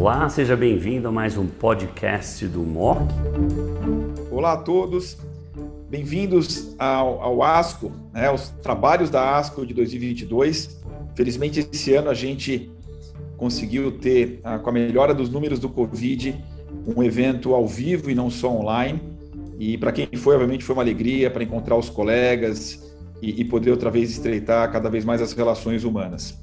Olá, seja bem-vindo a mais um podcast do MOC. Olá a todos, bem-vindos ao, ao ASCO, né, aos trabalhos da ASCO de 2022. Felizmente, esse ano a gente conseguiu ter, ah, com a melhora dos números do Covid, um evento ao vivo e não só online. E para quem foi, obviamente, foi uma alegria para encontrar os colegas e, e poder outra vez estreitar cada vez mais as relações humanas.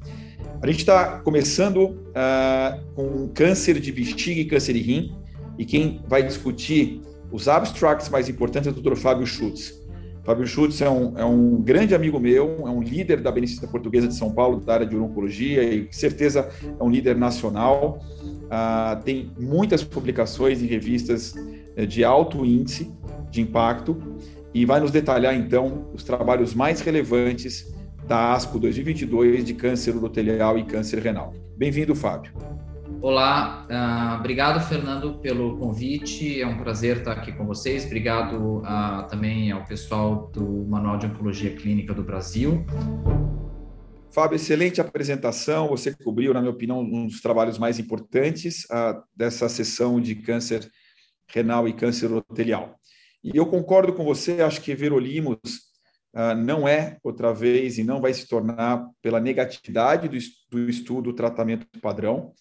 A gente está começando uh, com câncer de bexiga e câncer de rim, e quem vai discutir os abstracts mais importantes é o Dr. Fábio Schutz. Fábio Schutz é um, é um grande amigo meu, é um líder da Beneficência Portuguesa de São Paulo, da área de oncologia, e com certeza é um líder nacional. Uh, tem muitas publicações em revistas eh, de alto índice de impacto e vai nos detalhar então os trabalhos mais relevantes da ASCO 2022 de câncer urotelial e câncer renal. Bem-vindo, Fábio. Olá, uh, obrigado, Fernando, pelo convite. É um prazer estar aqui com vocês. Obrigado uh, também ao pessoal do Manual de Oncologia Clínica do Brasil. Fábio, excelente apresentação. Você cobriu, na minha opinião, um dos trabalhos mais importantes uh, dessa sessão de câncer renal e câncer urotelial. E eu concordo com você, acho que Verolimos não é outra vez e não vai se tornar pela negatividade do, estudo tratamento padrão.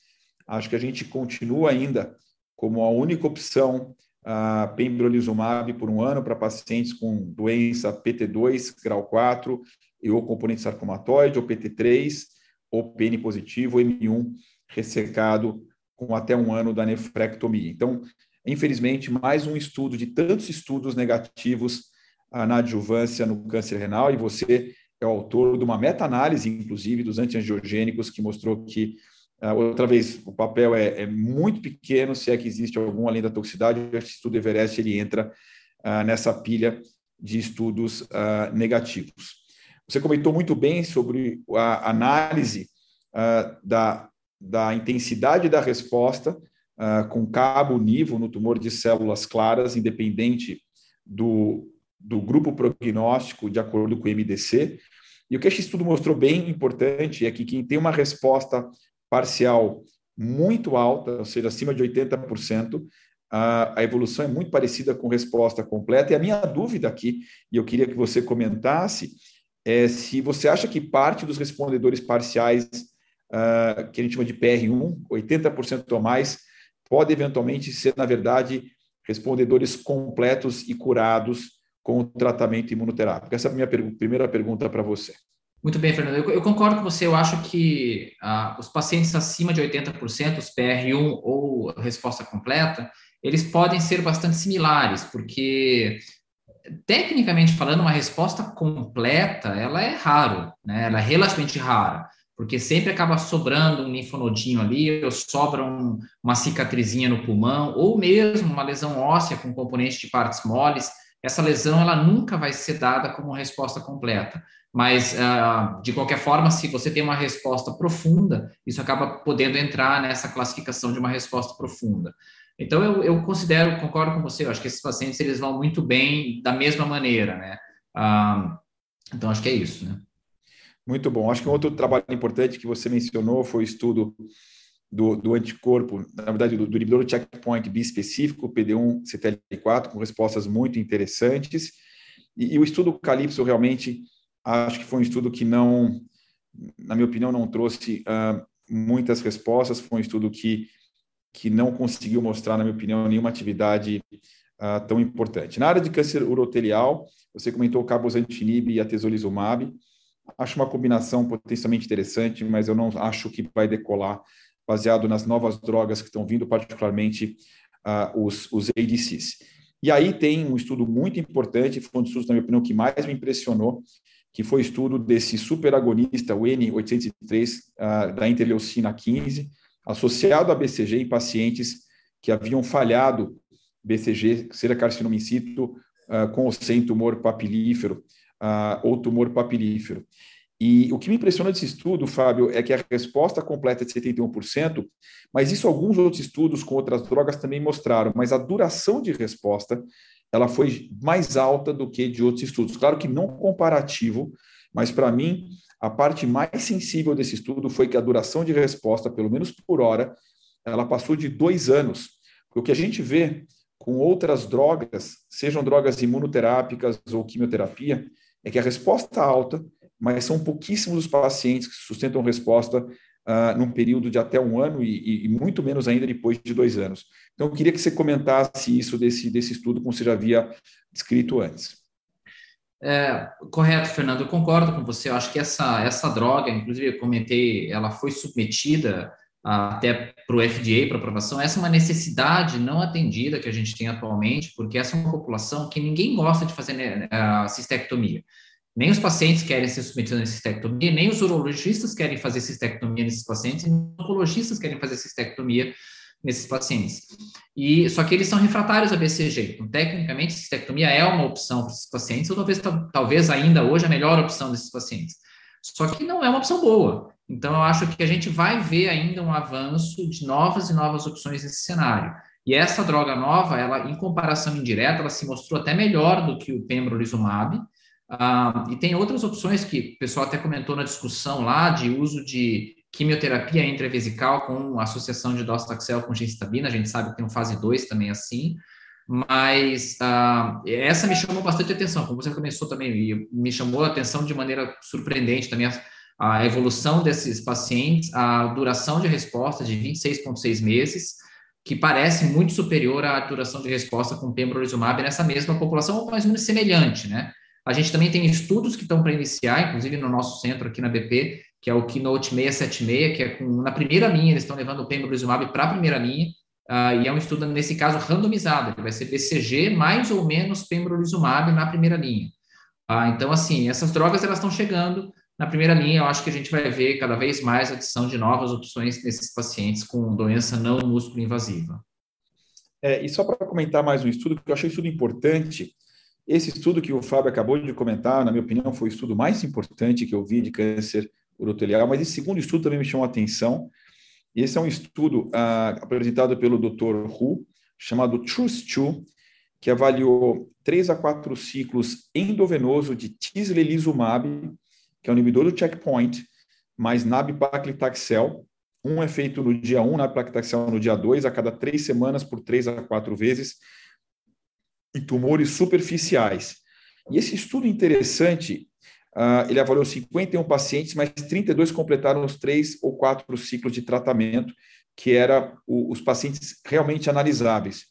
Acho que a gente continua ainda como a única opção uh, pembrolizumab por um ano para pacientes com doença PT2, grau 4, e ou componente sarcomatoide, ou PT3, ou PN positivo, ou M1 ressecado com até um ano da nefrectomia. Então, infelizmente, mais um estudo de tantos estudos negativos na adjuvância no câncer renal, e você é o autor de uma meta-análise, inclusive, dos antiangiogênicos, que mostrou que, ah, outra vez, o papel é, é, muito pequeno, se é que existe algum além da toxicidade, o estudo Everest ele entra uh, nessa pilha de estudos uh, negativos. Você comentou muito bem sobre a análise da, da intensidade da resposta com cabo nivo no tumor de células claras, independente do, do grupo prognóstico de acordo com o MDC. E o que esse estudo mostrou bem importante é que quem tem uma resposta parcial muito alta, ou seja, acima de 80%, a, a evolução é muito parecida com resposta completa. E a minha dúvida aqui, e eu queria que você comentasse, é se você acha que parte dos respondedores parciais, uh, que a gente chama de PR1, 80% ou mais, pode eventualmente ser, na verdade, respondedores completos e curados com o tratamento imunoterápico? Essa é a minha primeira pergunta para você. Muito bem, Fernando. Eu, eu, concordo com você. Eu acho que ah, os pacientes acima de 80%, os PR1 ou resposta completa, eles podem ser bastante similares, porque tecnicamente falando, uma resposta completa, ela é raro, né? Ela é relativamente rara, porque sempre acaba sobrando um linfonodinho ali, ou sobra um, uma cicatrizinha no pulmão, ou mesmo uma lesão óssea com componente de partes moles essa lesão ela nunca vai ser dada como resposta completa. Mas, uh, de qualquer forma, se você tem uma resposta profunda, isso acaba podendo entrar nessa classificação de uma resposta profunda. Então, eu, eu considero, concordo com você, eu acho que esses pacientes eles vão muito bem da mesma maneira, né? Uh, então, acho que é isso, né? Muito bom. Acho que um outro trabalho importante que você mencionou foi o estudo do, do anticorpo, na verdade, do, do inibidor do checkpoint bispecífico, PD1 CTLP4, com respostas muito interessantes. E, e, o estudo Calypso realmente, acho que foi um estudo que não, na minha opinião, não trouxe uh, muitas respostas, foi um estudo que, que não conseguiu mostrar, na minha opinião, nenhuma atividade uh, tão importante. Na área de câncer urotelial, você comentou o cabozantinib e a tesolizumab, acho uma combinação potencialmente interessante, mas eu não acho que vai decolar baseado nas novas drogas que estão vindo, particularmente uh, os, os ADCs. E aí tem um estudo muito importante, foi um dos estudos, na minha opinião, que mais me impressionou, que foi o estudo desse superagonista, o N803, uh, ah, da interleucina 15, associado a BCG em pacientes que haviam falhado BCG, carcinoma in situ, uh, com ou sem tumor papilífero, uh, ou tumor papilífero. E o que me impressiona desse estudo, Fábio, é que a resposta completa é de 71%, mas isso alguns outros estudos com outras drogas também mostraram, mas a duração de resposta ela foi mais alta do que de outros estudos. Claro que não comparativo, mas para mim a parte mais sensível desse estudo foi que a duração de resposta, pelo menos por hora, ela passou de dois anos. O que a gente vê com outras drogas, sejam drogas imunoterápicas ou quimioterapia, é que a resposta alta, mas são pouquíssimos os pacientes que sustentam resposta uh, num período de até um ano e, e, muito menos ainda depois de dois anos. Então, eu queria que você comentasse isso desse, desse estudo, como você já havia descrito antes. É, correto, Fernando, eu concordo com você. Eu acho que essa, essa droga, inclusive eu comentei, ela foi submetida até para o FDA, para aprovação. Essa é uma necessidade não atendida que a gente tem atualmente, porque essa é uma população que ninguém gosta de fazer né, a cistectomia. Nem os pacientes querem ser submetidos a cistectomia, nem os urologistas querem fazer cistectomia nesses pacientes, nem os oncologistas querem fazer cistectomia nesses pacientes. E só que eles são refratários a BCG. Então, tecnicamente, cistectomia é uma opção para esses pacientes, ou talvez, talvez ainda hoje a melhor opção desses pacientes. Só que não é uma opção boa. Então, eu acho que a gente vai ver ainda um avanço de novas e novas opções nesse cenário. E essa droga nova, ela, em comparação indireta, ela se mostrou até melhor do que o pembrolizumab, ah, e tem outras opções que o pessoal até comentou na discussão lá, de uso de quimioterapia intravesical com associação de docetaxel com gencitabina, a gente sabe que tem um fase 2 também assim, mas ah, essa me chamou bastante atenção, como você começou também, me chamou a atenção de maneira surpreendente também a, a evolução desses pacientes, a duração de resposta de 26,6 meses, que parece muito superior à duração de resposta com pembrolizumab nessa mesma população, ou mais ou menos semelhante, né? A gente também tem estudos que estão para iniciar, inclusive no nosso centro aqui na BP, que é o Keynote 676, que é com, na primeira linha, eles estão levando o pembrolizumab para a primeira linha, uh, e é um estudo, nesse caso, randomizado, ele vai ser BCG mais ou menos pembrolizumab na primeira linha. Uh, então, assim, essas drogas, elas estão chegando na primeira linha, eu acho que a gente vai ver cada vez mais adição de novas opções nesses pacientes com doença não músculo invasiva. É, e só para comentar mais um estudo, que eu achei um estudo importante, esse estudo que o Fábio acabou de comentar, na minha opinião, foi o estudo mais importante que eu vi de câncer urotelial, mas esse segundo estudo também me chamou a atenção. Esse é um estudo ah, apresentado pelo Dr. Hu, chamado TRUST-2, que avaliou três a quatro ciclos endovenoso de tislelizumab, que é um inibidor do checkpoint, mais nab-paclitaxel. Um é feito no dia 1, nab-paclitaxel no dia 2, a cada três semanas, por três a quatro vezes, em tumores superficiais. E esse estudo interessante, uh, ele avaliou 51 pacientes, mas 32 completaram os três ou quatro ciclos de tratamento, que era o, os pacientes realmente analisáveis.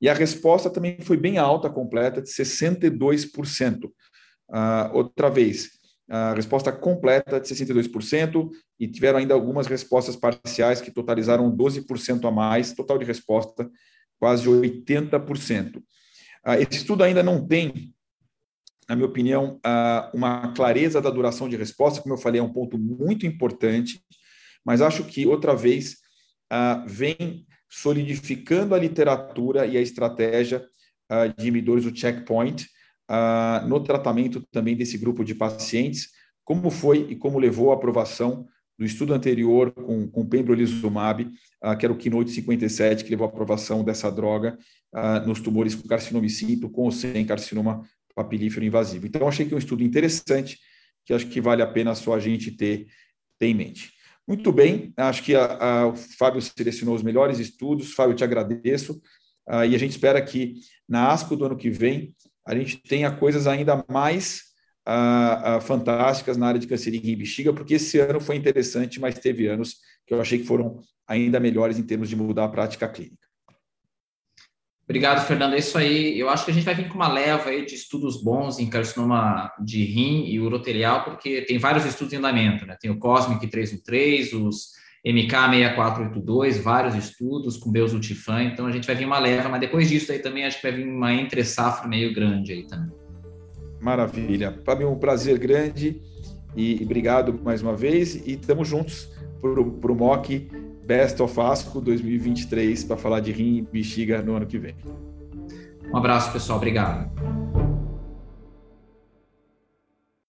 E a resposta também foi bem alta, completa, de 62%. Uh, ah, outra vez, a resposta completa de 62%, e tiveram ainda algumas respostas parciais que totalizaram 12% a mais, total de resposta quase 80%. Ah, esse estudo ainda não tem, na minha opinião, ah, uma clareza da duração de resposta, como eu falei, é um ponto muito importante, mas acho que, outra vez, ah, vem solidificando a literatura e a estratégia de inibidores do checkpoint no tratamento também desse grupo de pacientes, como foi e como levou à aprovação do estudo anterior com, com pembrolizumab, uh, que era o Keynote 57, que levou à aprovação dessa droga uh, nos tumores com carcinomicito, com ou sem carcinoma papilífero invasivo. Então, achei que é um estudo interessante, que acho que vale a pena só a gente ter, ter em mente. Muito bem, acho que a, a, o Fábio selecionou os melhores estudos. Fábio, te agradeço. Uh, e a gente espera que na ASCO do ano que vem a gente tenha coisas ainda mais uh, uh, fantásticas na área de rim e bexiga, porque esse ano foi interessante, mas teve anos que eu achei que foram ainda melhores em termos de mudar a prática clínica. Obrigado, Fernando. É isso aí. Eu acho que a gente vai vir com uma leva aí de estudos bons em carcinoma de rim e urotelial, porque tem vários estudos em andamento, né? Tem o Cosmic 313, os MK6482, vários estudos com Belzutifan, então a gente vai vir uma leva, mas depois disso aí também acho que vai vir uma entre safra meio grande aí também. Maravilha. Fábio, um prazer grande e, obrigado mais uma vez e estamos juntos para o MOC Best of Asco 2023 para falar de rim e bexiga no ano que vem. Um abraço, pessoal. Obrigado.